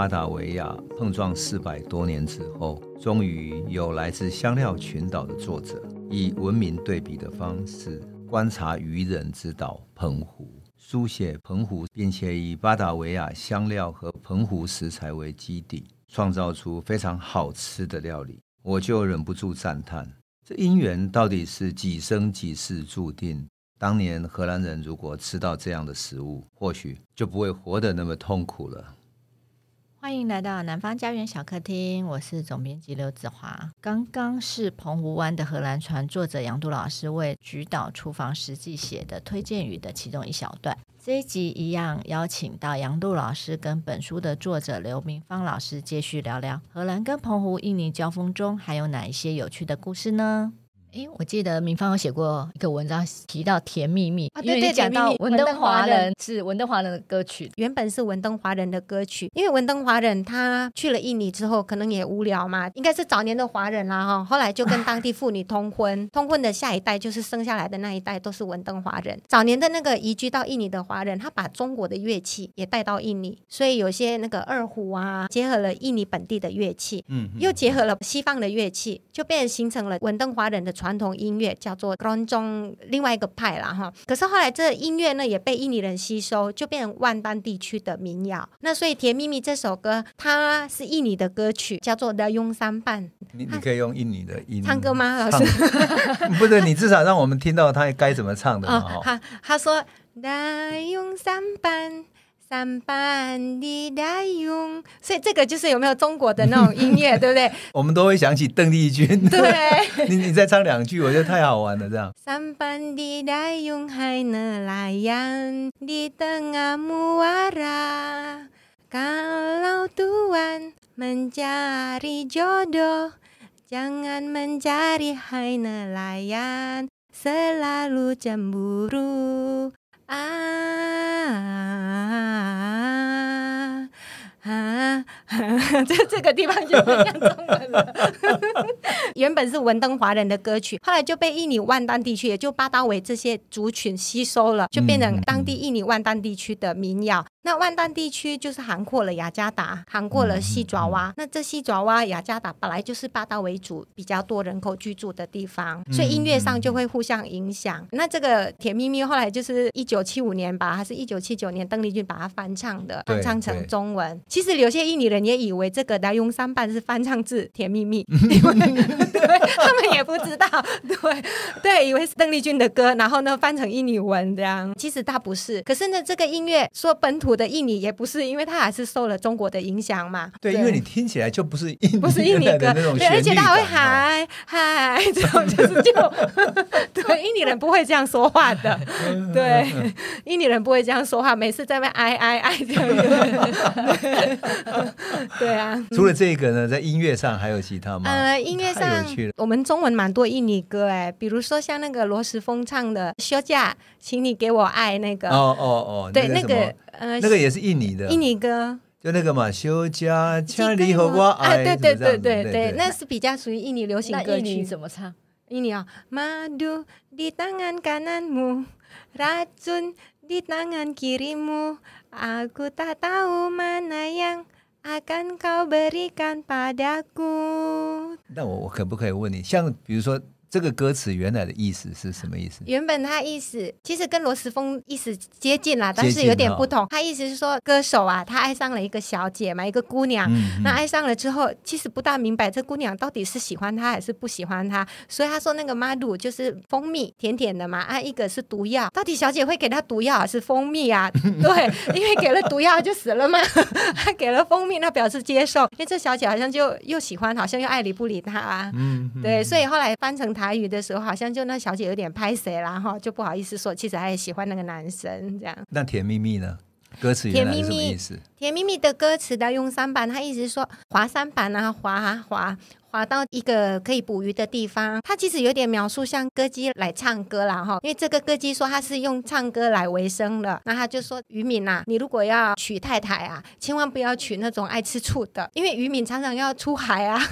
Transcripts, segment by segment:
巴达维亚碰撞四百多年之后，终于有来自香料群岛的作者，以文明对比的方式观察渔人之岛澎湖，书写澎湖，并且以巴达维亚香料和澎湖食材为基底，创造出非常好吃的料理。我就忍不住赞叹：这因缘到底是几生几世注定？当年荷兰人如果吃到这样的食物，或许就不会活得那么痛苦了。欢迎来到南方家园小客厅，我是总编辑刘子华。刚刚是澎湖湾的荷兰船作者杨度老师为《菊岛厨房实际》写的推荐语的其中一小段。这一集一样邀请到杨度老师跟本书的作者刘明芳老师继续聊聊荷兰跟澎湖印尼交锋中还有哪一些有趣的故事呢？哎，我记得明芳有写过一个文章，提到《甜蜜蜜》啊，对对，讲到文登华人是文登华人的歌曲，原本是文登华人的歌曲，因为文登华人他去了印尼之后，可能也无聊嘛，应该是早年的华人啦哈，后来就跟当地妇女通婚，通婚的下一代就是生下来的那一代都是文登华人。早年的那个移居到印尼的华人，他把中国的乐器也带到印尼，所以有些那个二胡啊，结合了印尼本地的乐器，嗯，又结合了西方的乐器，就变成形成了文登华人的。传统音乐叫做 Keroncong，另外一个派啦哈。可是后来这音乐呢也被印尼人吸收，就变成万丹地区的民谣。那所以《甜蜜蜜》这首歌，它是印尼的歌曲，叫做 Dayung Sampan。你你可以用印尼的音唱歌吗，老师？不对，你至少让我们听到他该怎么唱的嘛。他他说 Dayung Sampan。三班的大勇，所以这个就是有没有中国的那种音乐，对不对？我们都会想起邓丽君。对，你你再唱两句，我觉得太好玩了。这样。三班的大勇还能来样的等阿木瓦拉，kalau Tuhan mencari jodoh jangan mencari hai nelayan selalu cemburu 啊啊！这这个地方就不像中文了。原本是文登华人的歌曲，后来就被印尼万丹地区，也就巴达维这些族群吸收了，就变成当地印尼万丹地区的民谣。那万丹地区就是涵括了雅加达，涵括了西爪哇。那这西爪哇、雅加达本来就是巴达维族比较多人口居住的地方，所以音乐上就会互相影响。那这个甜蜜蜜后来就是一九七五年吧，还是一九七九年，邓丽君把它翻唱的，翻唱成中文。其实有些印尼人也以为这个来用三半是翻唱自甜蜜蜜，因为对他们也不知道，对对，以为是邓丽君的歌，然后呢翻成印尼文这样。其实它不是，可是呢这个音乐说本土。的印尼也不是，因为它还是受了中国的影响嘛。对，因为你听起来就不是印尼不是印尼歌，对，而且他还会嗨嗨，这种就是就对印尼人不会这样说话的，对，印尼人不会这样说话，每次在那哀哀哀这样子。对啊，除了这个呢，在音乐上还有其他吗？呃，音乐上我们中文蛮多印尼歌哎，比如说像那个罗时丰唱的《休假，请你给我爱》那个。哦哦哦，对那个。呃，那个也是印尼的，印尼歌，就那个嘛，休假，请你和我爱，对对对对对，那是比较属于印尼流行歌曲。印尼怎么唱？印尼啊，Madu di tangan kananmu, racun di tangan kirimu, aku tak tahu mana yang akan kau berikan padaku。那我我可不可以问你，像比如说？ 这个歌词原来的意思是什么意思？原本他意思其实跟罗时丰意思接近啦，但是有点不同。他意思是说，歌手啊，他爱上了一个小姐嘛，一个姑娘。嗯、那爱上了之后，其实不大明白这姑娘到底是喜欢他还是不喜欢他。所以他说那个马鲁就是蜂蜜，甜甜的嘛。啊，一个是毒药，到底小姐会给他毒药还是蜂蜜啊？对，因为给了毒药就死了嘛。他 给了蜂蜜，那表示接受。因为这小姐好像就又喜欢，好像又爱理不理他啊。嗯，对，所以后来翻成台语的时候，好像就那小姐有点拍谁啦哈，就不好意思说，其实还喜欢那个男生这样。那甜蜜蜜呢？歌词甜蜜蜜什么意思？甜蜜蜜的歌词的用三板，他意思是说滑三板啊，滑啊滑。滑到一个可以捕鱼的地方，他其实有点描述像歌姬来唱歌啦哈，因为这个歌姬说他是用唱歌来为生的，那他就说渔民呐，你如果要娶太太啊，千万不要娶那种爱吃醋的，因为渔民常常要出海啊，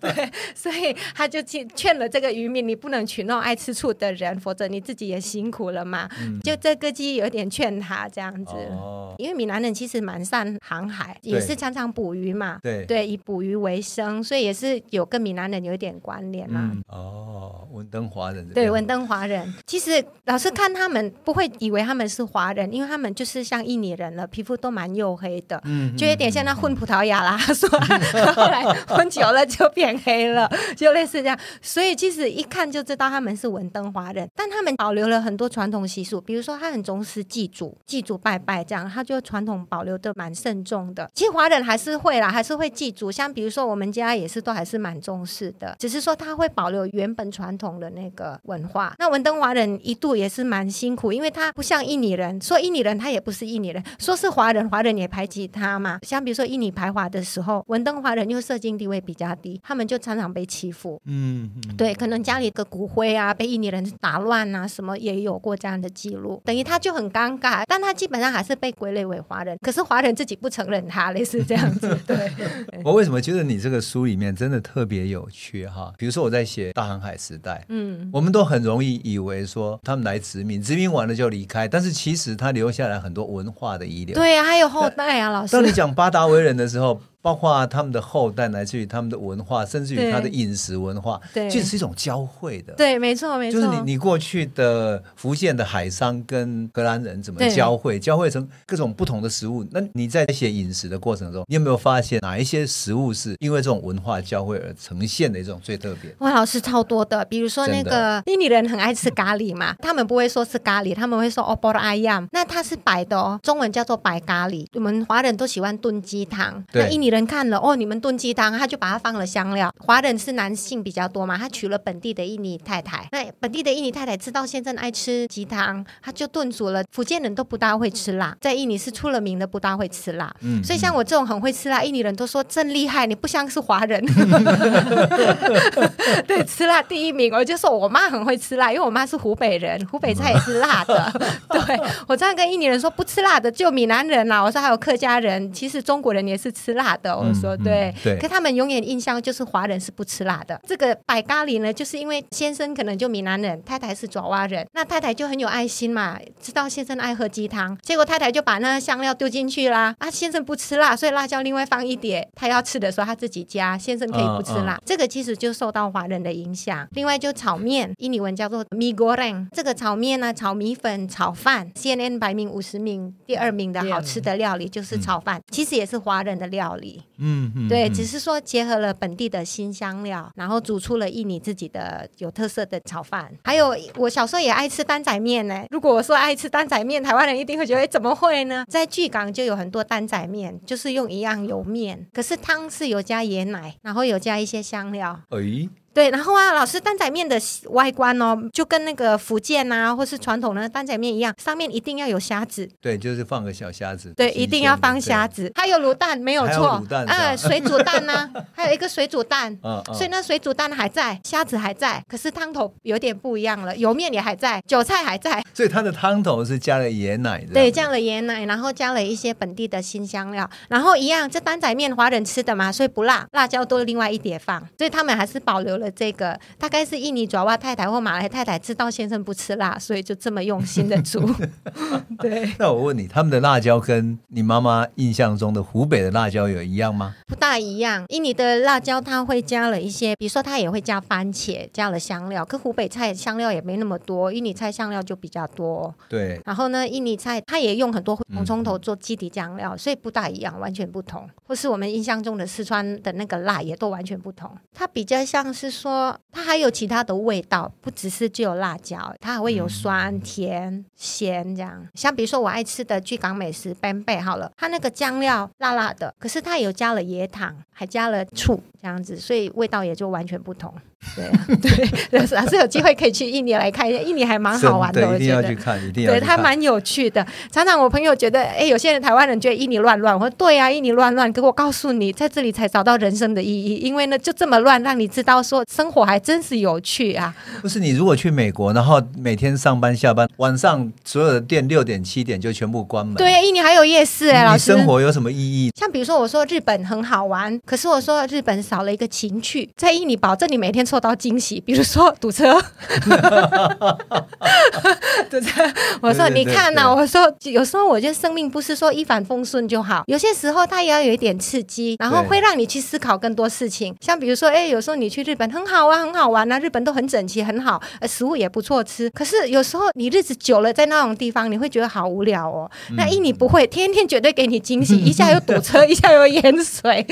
对，所以他就劝劝了这个渔民，你不能娶那种爱吃醋的人，否则你自己也辛苦了嘛。就这歌姬有点劝他这样子，哦，因为闽南人其实蛮善航海，也是常常捕鱼嘛。对。对，以捕鱼为生，所以也是有跟闽南人有一点关联嘛。嗯、哦，文登华人。对，文登华人。其实老师看他们不会以为他们是华人，因为他们就是像印尼人了，皮肤都蛮黝黑的，嗯，就有点像那混葡萄牙啦，说、嗯、后来混久了就变黑了，就类似这样。所以其实一看就知道他们是文登华人，但他们保留了很多传统习俗，比如说他很重视祭祖、祭祖拜拜这样，他就传统保留的蛮慎重的。其实华人还是会啦，还是会祭祖，像比如说我们家也是都还是蛮重视的，只是说他会保留原本传统的那个文化。那文登华人一度也是蛮辛苦，因为他不像印尼人，说印尼人他也不是印尼人，说是华人，华人也排挤他嘛。像比如说印尼排华的时候，文登华人又社经地位比较低，他们就常常被欺负。嗯，嗯，对，可能家里的骨灰啊被印尼人打乱啊，什么也有过这样的记录，等于他就很尴尬。但他基本上还是被归类为华人，可是华人自己不承认他，类似这样子。对，我为什么觉得你这个书里面真的特别有趣哈？比如说我在写大航海时代，嗯，我们都很容易以为说他们来殖民，殖民完了就离开，但是其实他留下来很多文化的遗留。对啊，还有后代啊，老师。当你讲巴达维人的时候。包括他们的后代，来自于他们的文化，甚至于他的饮食文化，对，其实是一种交汇的。对，没错，没错。就是你你过去的福建的海商跟荷兰人怎么交汇，交汇成各种不同的食物。那你在写饮食的过程中，你有没有发现哪一些食物是因为这种文化交汇而呈现的一种最特别？哇，老师超多的，比如说那个印尼人很爱吃咖喱嘛，他们不会说是咖喱，他们会说 o b o r a y a m 那它是白的哦，中文叫做白咖喱。我们华人都喜欢炖鸡汤，那印尼人。人看了哦，你们炖鸡汤，他就把它放了香料。华人是男性比较多嘛，他娶了本地的印尼太太。那本地的印尼太太知道先生爱吃鸡汤，他就炖煮了。福建人都不大会吃辣，在印尼是出了名的不大会吃辣。嗯，所以像我这种很会吃辣，印尼人都说真厉害，你不像是华人。对，吃辣第一名。我就说我妈很会吃辣，因为我妈是湖北人，湖北菜也是辣的。对，我这样跟印尼人说不吃辣的就闽南人啦。我说还有客家人，其实中国人也是吃辣的。我说对，对，可他们永远印象就是华人是不吃辣的。这个白咖喱呢，就是因为先生可能就闽南人，太太是爪哇人，那太太就很有爱心嘛，知道先生爱喝鸡汤，结果太太就把那个香料丢进去啦。啊，先生不吃辣，所以辣椒另外放一点，他要吃的时候他自己加，先生可以不吃辣。这个其实就受到华人的影响。另外就炒面，印尼文叫做 mie goreng，这个炒面呢，炒米粉、炒饭，CNN 排名五十名第二名的好吃的料理就是炒饭，其实也是华人的料理。嗯，嗯，对，只是说结合了本地的新香料，然后煮出了印尼自己的有特色的炒饭。还有我小时候也爱吃担仔面呢。如果我说爱吃担仔面，台湾人一定会觉得，哎，怎么会呢？在巨港就有很多担仔面，就是用一样油面，可是汤是有加椰奶，然后有加一些香料。哎。对，然后啊，老师担仔面的外观哦，就跟那个福建啊，或是传统的担仔面一样，上面一定要有虾子。对，就是放个小虾子。对，一定要放虾子。还有卤蛋，没有错。卤蛋。啊，水煮蛋呢、啊？还有一个水煮蛋。嗯嗯。所以那水煮蛋还在，虾子还在，可是汤头有点不一样了，油面也还在，韭菜还在。所以它的汤头是加了椰奶的。对，加了椰奶，然后加了一些本地的新香料，然后一样，这担仔面华人吃的嘛，所以不辣，辣椒都另外一碟放，所以他们还是保留了这个。大概是印尼爪哇太太或马来太太知道先生不吃辣，所以就这么用心的煮。对。那我问你，他们的辣椒跟你妈妈印象中的湖北的辣椒有一样吗？不大一样。印尼的辣椒它会加了一些，比如说它也会加番茄，加了香料。可湖北菜香料也没那么多，印尼菜香料就比较多。对。然后呢，印尼菜它也用很多红葱头做基底酱料，嗯，所以不大一样，完全不同。或是我们印象中的四川的那个辣也都完全不同。它比较像是说，它还。有其他的味道，不只是只有辣椒，它还会有酸、甜、咸这样。像比如说我爱吃的巨港美食拌贝好了，它那个酱料辣辣的，可是它有加了椰糖，还加了醋这样子，所以味道也就完全不同。对啊，对，还是有机会可以去印尼来看一下，印尼还蛮好玩的，我觉得。一定要去看，一定要去看。对，它蛮有趣的。常常我朋友觉得，哎，有些人台湾人觉得印尼乱乱，我说对啊，印尼乱乱。可我告诉你，在这里才找到人生的意义，因为呢，就这么乱，让你知道说生活还真是有趣啊。不是你如果去美国，然后每天上班下班，晚上所有的店六点七点就全部关门。对，印尼还有夜市哎，老师。你生活有什么意义？像比如说，我说日本很好玩，可是我说日本少。少了一个情趣，在印尼保证你每天受到惊喜，比如说堵车。堵车，我说你看呐、啊，我说有时候我觉得生命不是说一帆风顺就好，有些时候它也要有一点刺激，然后会让你去思考更多事情。像比如说，哎，有时候你去日本很好啊，很好玩啊，日本都很整齐，很好，食物也不错吃。可是有时候你日子久了在那种地方，你会觉得好无聊哦。嗯、那印尼不会，天天绝对给你惊喜，一下又堵车，一下又淹水。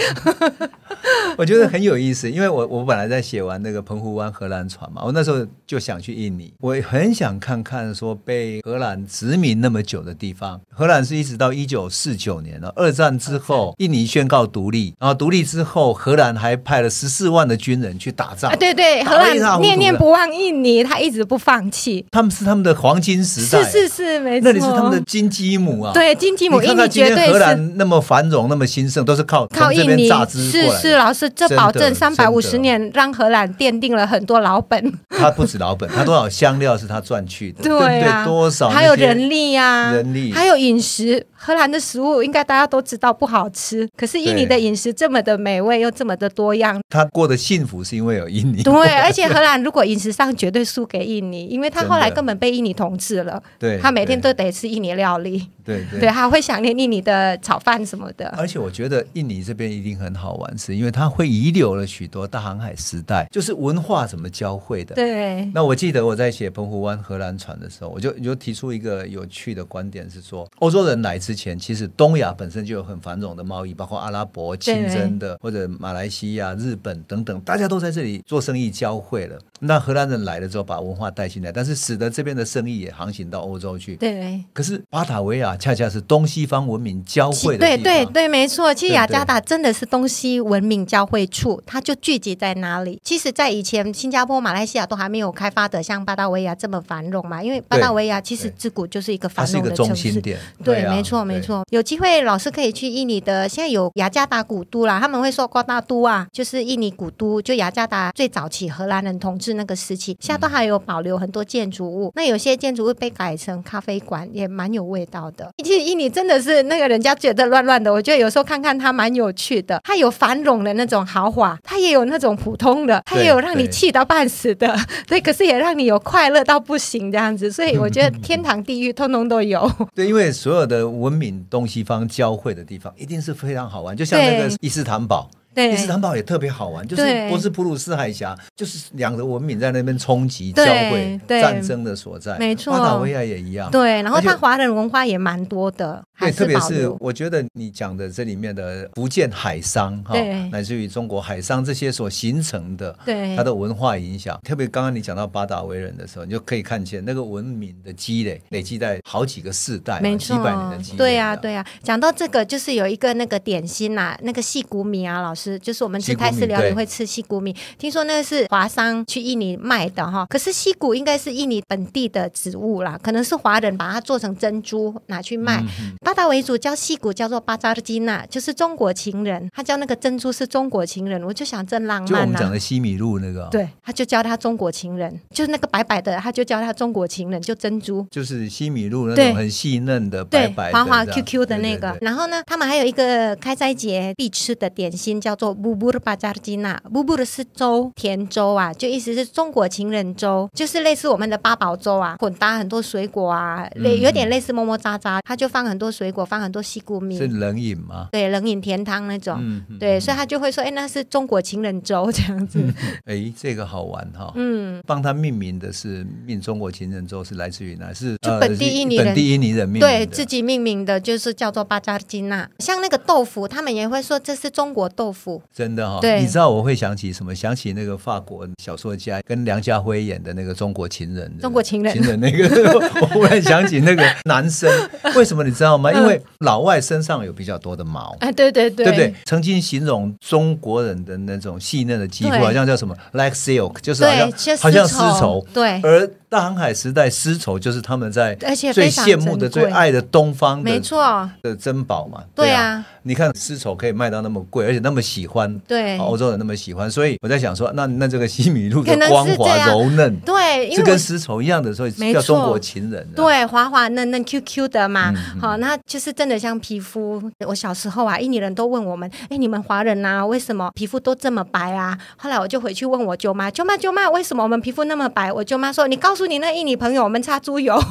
我觉得很有意思，因为我我本来在写完那个澎湖湾荷兰船嘛，我那时候就想去印尼，我很想看看说被荷兰殖民那么久的地方。荷兰是一直到一九四九年了，二战之后，印尼宣告独立，然后独立之后，荷兰还派了十四万的军人去打仗。啊，对对，荷兰念念不忘印尼，他一直不放弃。他们是他们的黄金时代，是是是，没错，那里是他们的金鸡母啊。对，金鸡母，印尼绝对荷兰那么繁荣，那么兴盛，都是靠靠印尼榨汁过来。是是，老师，这保证三百五十年让荷兰奠定了很多老本。他不止老本，他多少香料是他赚去的，对啊，对多少还有人力呀，人力，还有饮食。荷兰的食物应该大家都知道不好吃，可是印尼的饮食这么的美味又这么的多样，他过得幸福是因为有印尼。对，而且荷兰如果饮食上绝对输给印尼，因为他后来根本被印尼统治了，对，他每天都得吃印尼料理。对对，对，还会想念印尼的炒饭什么的。而且我觉得印尼这边一定很好玩，是因为它会遗留了许多大航海时代，就是文化怎么交汇的。对。那我记得我在写澎湖湾荷兰船的时候，我就就提出一个有趣的观点，是说欧洲人来之前，其实东亚本身就有很繁荣的贸易，包括阿拉伯、清真的，或者马来西亚、日本等等，大家都在这里做生意交汇了。那荷兰人来了之后，把文化带进来，但是使得这边的生意也航行到欧洲去。对。可是巴塔维亚。恰恰是东西方文明交汇。对对对，没错。其实雅加达真的是东西文明交汇处，它就聚集在哪里？其实，在以前新加坡、马来西亚都还没有开发的像巴达维亚这么繁荣嘛。因为巴达维亚其实自古就是一个繁荣的城市。对，对没错没错。有机会老师可以去印尼的，现在有雅加达古都啦。他们会说瓜达都啊，就是印尼古都，就雅加达最早期荷兰人统治那个时期，现在都还有保留很多建筑物。那有些建筑物被改成咖啡馆，也蛮有味道的。其实印尼真的是那个人家觉得乱乱的，我觉得有时候看看它蛮有趣的。它有繁荣的那种豪华，它也有那种普通的，它也有让你气到半死的，对，对，可是也让你有快乐到不行这样子。所以 我觉得天堂地狱通通都有。对，因为所有的文明东西方交汇的地方，一定是非常好玩，就像那个伊斯坦堡。对，伊斯坦堡也特别好玩，就是波斯普鲁斯海峡，就是两个文明在那边冲击交汇，战争的所在。没错，巴达维亚也一样。对，然后它华人文化也蛮多的。对，特别是我觉得你讲的这里面的福建海商哈，乃至于中国海商这些所形成的，对它的文化影响。特别刚刚你讲到八达维人的时候，你就可以看见那个文明的积累，累积在好几个世代，没错，几百年的积累。对呀，对呀。讲到这个，就是有一个那个点心呐，那个细谷米啊，老师。就是我们吃泰式料理会吃细谷米，听说那个是华商去印尼卖的哈。可是细谷应该是印尼本地的植物啦，可能是华人把它做成珍珠拿去卖。嗯、哼巴达维族叫戏骨叫做巴扎基娜，就是中国情人，他叫那个珍珠是中国情人，我就想真浪漫、啊。就我们讲的西米露那个，对，他就叫他中国情人，就是那个白白的，他就叫他中国情人，就珍珠，就是西米露那种很细嫩的白白的滑滑 Q Q 的那个。对对对，然后呢，他们还有一个开斋节必吃的点心叫做布布巴扎吉娜，布布的是粥，甜粥啊，就意思是中国情人粥，就是类似我们的八宝粥啊，混搭很多水果啊，类有点类似么么喳喳，他就放很多水果，放很多西谷米，是冷饮吗？对，冷饮甜汤那种，嗯、对，所以他就会说，哎，那是中国情人粥这样子。哎，这个好玩哈，嗯，帮他命名的是命中国情人粥，是来自于哪？是就本地印尼人，本地印尼人命名对自己命名的，就是叫做巴扎金娜。像那个豆腐，他们也会说这是中国豆腐，真的哈。对，你知道我会想起什么？想起那个法国小说家跟梁家辉演的那个《中国情人》。中国情人，情人那个，我忽然想起那个男生，为什么你知道吗？因为老外身上有比较多的毛。哎，对对对，对不对？曾经形容中国人的那种细嫩的肌肤，好像叫什么？“like silk”，就是好像好像丝绸。对，而大航海时代丝绸就是他们在而且最羡慕的、最爱的东方的，没错的珍宝嘛。对啊，你看丝绸可以卖到那么贵，而且那么喜欢，对欧洲人那么喜欢，所以我在想说，那那这个西米露的光滑柔嫩，对，是跟丝绸一样的，所以叫中国情人。对，滑滑嫩嫩 Q Q 的嘛，好，那就是真的像皮肤。我小时候啊，印尼人都问我们，哎，你们华人呐，为什么皮肤都这么白啊？后来我就回去问我舅妈，舅妈舅妈，为什么我们皮肤那么白？我舅妈说，你告诉你那印尼朋友，我们擦猪油。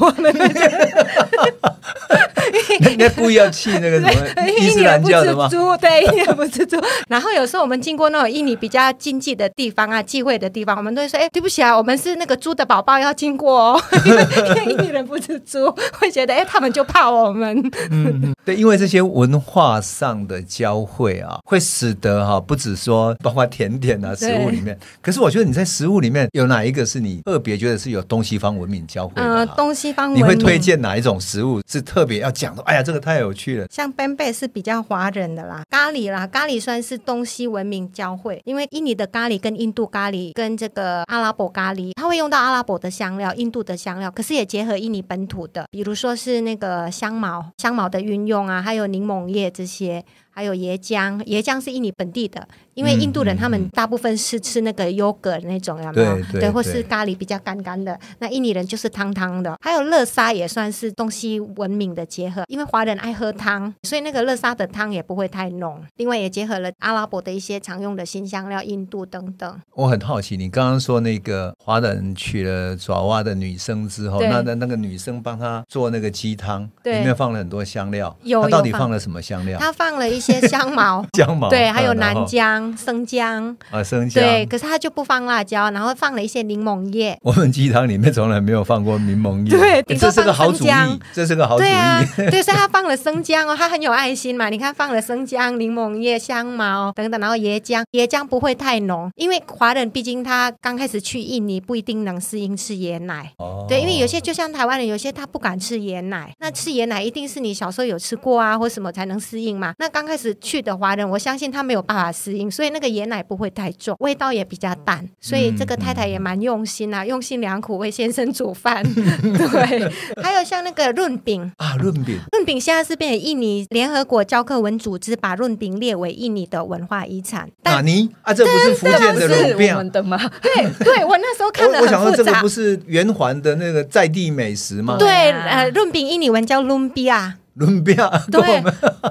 人家故意要气那个什么 伊斯兰教的吗？猪 对，印尼不吃猪。然后有时候我们经过那种印尼比较经济的地方啊，忌讳的地方，我们都会说：“哎，对不起啊，我们是那个猪的宝宝要经过哦。”因为印尼人不吃猪，会觉得哎，他们就怕我们。嗯，对，因为这些文化上的交汇啊，会使得哈，不止说包括甜点啊，食物里面。可是我觉得你在食物里面有哪一个是你特别觉得是有东西方文明交汇的？嗯，东西方文明。你会推荐哪一种食物是特别要讲的？哎呀，这个太有趣了。像 bembe 是比较华人的啦，咖喱啦，咖喱算是东西文明交汇，因为印尼的咖喱跟印度咖喱跟这个阿拉伯咖喱，它会用到阿拉伯的香料、印度的香料，可是也结合印尼本土的，比如说是那个香茅、香茅的运用啊，还有柠檬叶这些。还有椰浆，椰浆是印尼本地的，因为印度人他们大部分是吃那个优格那种，有没有？对，对，对，或是咖喱比较干干的。那印尼人就是汤汤的。还有乐沙也算是东西文明的结合，因为华人爱喝汤，所以那个乐沙的汤也不会太浓。另外也结合了阿拉伯的一些常用的辛香料、印度等等。我很好奇，你刚刚说那个华人娶了爪哇的女生之后，那那那个女生帮他做那个鸡汤，里面放了很多香料，有，他到底放了什么香料？他放了一些。些香茅，姜茅对，还有南姜、生姜啊，生姜对，可是他就不放辣椒，然后放了一些柠檬叶。我们鸡汤里面从来没有放过柠檬叶，对，这是个好主意，这是个好主意。对啊，对，所以他放了生姜哦，他很有爱心嘛。你看，放了生姜、柠檬叶、香茅等等，然后椰浆，椰浆不会太浓，因为华人毕竟他刚开始去印尼不一定能适应吃椰奶。哦，对，因为有些就像台湾人，有些他不敢吃椰奶，那吃椰奶一定是你小时候有吃过啊，或什么才能适应嘛。那刚开始去的华人。我相信他没有办法适应，所以那个椰奶不会太重，味道也比较淡。所以这个太太也蛮用心啊，用心良苦为先生煮饭。对，还有像那个润饼啊，润饼，润饼现在是变成印尼联合国教科文组织把润饼列为印尼的文化遗产。哪尼啊？这不是福建的润饼的吗？对对，我那时候看了。我想说，这个不是圆环的那个在地美食吗？对，呃，润饼印尼文叫 lumpia。伦比亚，对，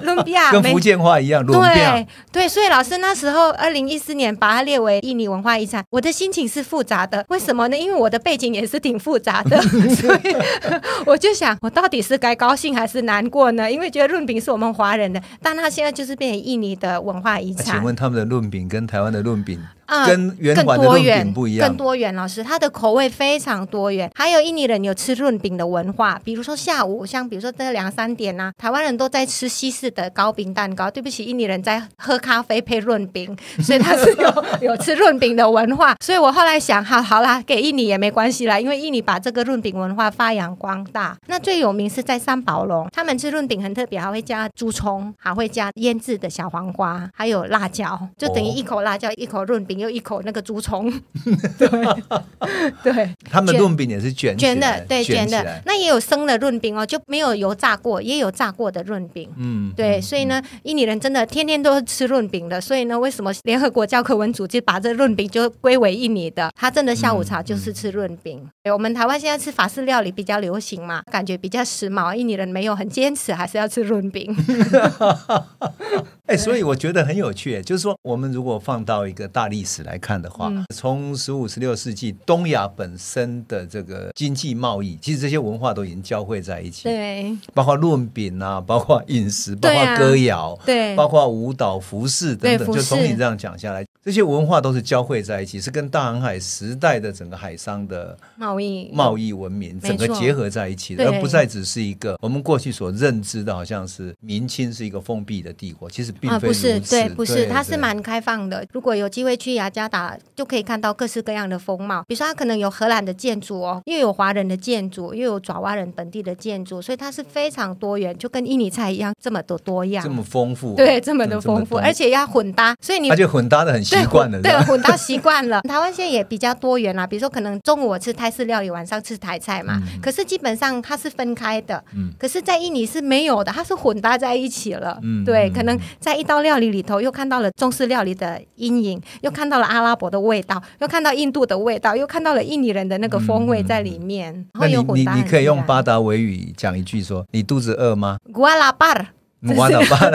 伦比亚跟福建话一样，伦比亚，对，所以老师那时候二零一四年把它列为印尼文化遗产，我的心情是复杂的。为什么呢？因为我的背景也是挺复杂的，所以 我就想，我到底是该高兴还是难过呢？因为觉得润饼是我们华人的，但他现在就是变成印尼的文化遗产。请问他们的润饼跟台湾的润饼？嗯、跟圆环的润饼不一样，更多元。老师，它的口味非常多元。还有印尼人有吃润饼的文化，比如说下午，像比如说这两三点呐、啊，台湾人都在吃西式的糕饼蛋糕。对不起，印尼人在喝咖啡配润饼，所以他是有有吃润饼的文化。所以我后来想，好好啦，给印尼也没关系啦，因为印尼把这个润饼文化发扬光大。那最有名是在三宝龙，他们吃润饼很特别，还会加猪葱，还会加腌制的小黄瓜，还有辣椒，就等于一口辣椒，一口润饼。又一口那个竹虫，对对，他们润饼也是卷卷的，对卷的。那也有生的润饼哦，就没有油炸过，也有炸过的润饼。嗯，对，所以呢，印尼人真的天天都是吃润饼的。所以呢，为什么联合国教科文组织把这润饼就归为印尼的？他真的下午茶就是吃润饼。对，我们台湾现在吃法式料理比较流行嘛，感觉比较时髦。印尼人没有很坚持，还是要吃润饼。哎，所以我觉得很有趣，就是说，我们如果放到一个大历史来看的话，嗯、从十五、十六世纪东亚本身的这个经济贸易，其实这些文化都已经交汇在一起。对，包括论饼啊，包括饮食，包括歌谣，对，包括舞蹈、服饰等等，就从你这样讲下来，这些文化都是交汇在一起，是跟大航海时代的整个海商的贸易、贸易文明整个结合在一起的，而不再只是一个我们过去所认知的，好像是明清是一个封闭的帝国，其实。啊，不是，对，不是，它是蛮开放的。如果有机会去雅加达，就可以看到各式各样的风貌。比如说，它可能有荷兰的建筑哦，又有华人的建筑，又有爪哇人本地的建筑，所以它是非常多元，就跟印尼菜一样，这么多多样，这么丰富，对，这么的丰富，而且要混搭，所以你而且混搭的很细习惯了，对，混到习惯了。台湾现在也比较多元啦，比如说可能中午我吃泰式料理，晚上吃台菜嘛。嗯、可是基本上它是分开的。嗯。可是，在印尼是没有的，它是混搭在一起了。嗯。对，可能在一道料理里头，又看到了中式料理的阴影，又看到了阿拉伯的味道，又看到印度的味道，又看到了印尼人的那个风味在里面。嗯、然后有混搭。你你你可以用巴达维语讲一句说：“你肚子饿吗？”瓜拉巴尔。瓜拉巴尔。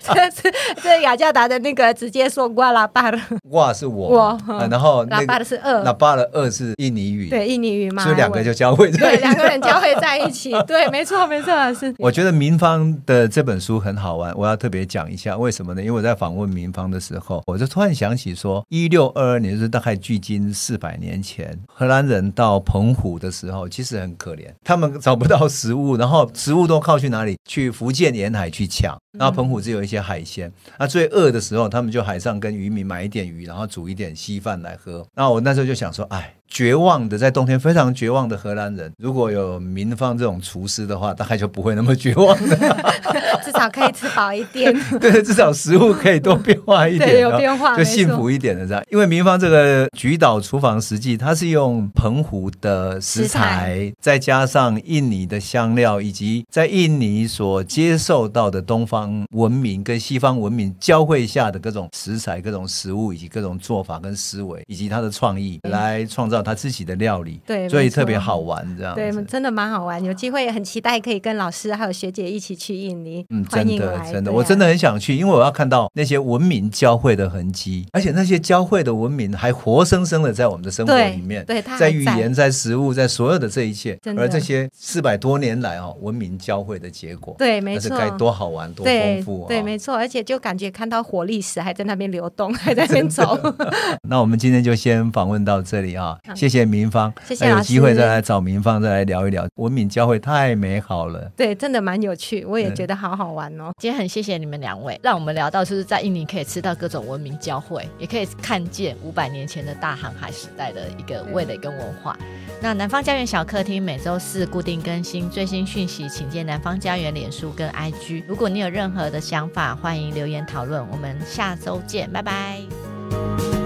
这是 这雅加达的那个直接说瓜拉巴了，哇是我，我然后拉巴的是二，拉巴的二是印尼语，对印尼语嘛，所以两个就交汇在一起，对两个人交汇在一起，对，没错没错是。我觉得民芳的这本书很好玩，我要特别讲一下为什么呢？因为我在访问民芳的时候，我就突然想起说，一六二二年就是大概距今四百年前，荷兰人到澎湖的时候，其实很可怜，他们找不到食物，然后食物都靠去哪里？去福建沿海去抢，然后澎湖只有一些海鲜。那最饿的时候，他们就海上跟渔民买一点鱼，然后煮一点稀饭来喝。那我那时候就想说，哎。绝望的，在冬天非常绝望的荷兰人，如果有明芳这种厨师的话，大概就不会那么绝望了。至少可以吃饱一点。对，至少食物可以多变化一点，对，有变化，就幸福一点的这样。因为明芳这个菊岛厨房实际，它是用澎湖的食材，食材再加上印尼的香料，以及在印尼所接受到的东方文明跟西方文明交汇下的各种食材、各种食物，以及各种做法跟思维，以及它的创意来创造。他自己的料理，对，所以特别好玩，这样对，真的蛮好玩。有机会很期待可以跟老师还有学姐一起去印尼，嗯，真的真的，我真的很想去，因为我要看到那些文明交汇的痕迹，而且那些交汇的文明还活生生的在我们的生活里面，对，在语言、在食物、在所有的这一切，而这些四百多年来哦，文明交汇的结果，对，没错，是该多好玩、多丰富，对，没错，而且就感觉看到活历史还在那边流动，还在那边走。那我们今天就先访问到这里啊。谢谢明芳，谢谢，有机会再来找明芳，再来聊一聊文明交汇，太美好了。对，真的蛮有趣，我也觉得好好玩哦。今天很谢谢你们两位，让我们聊到就是在印尼可以吃到各种文明交汇，也可以看见五百年前的大航海时代的一个味蕾跟文化。那南方家园小客厅每周四固定更新最新讯息，请见南方家园脸书跟 IG。如果你有任何的想法，欢迎留言讨论。我们下周见，拜拜。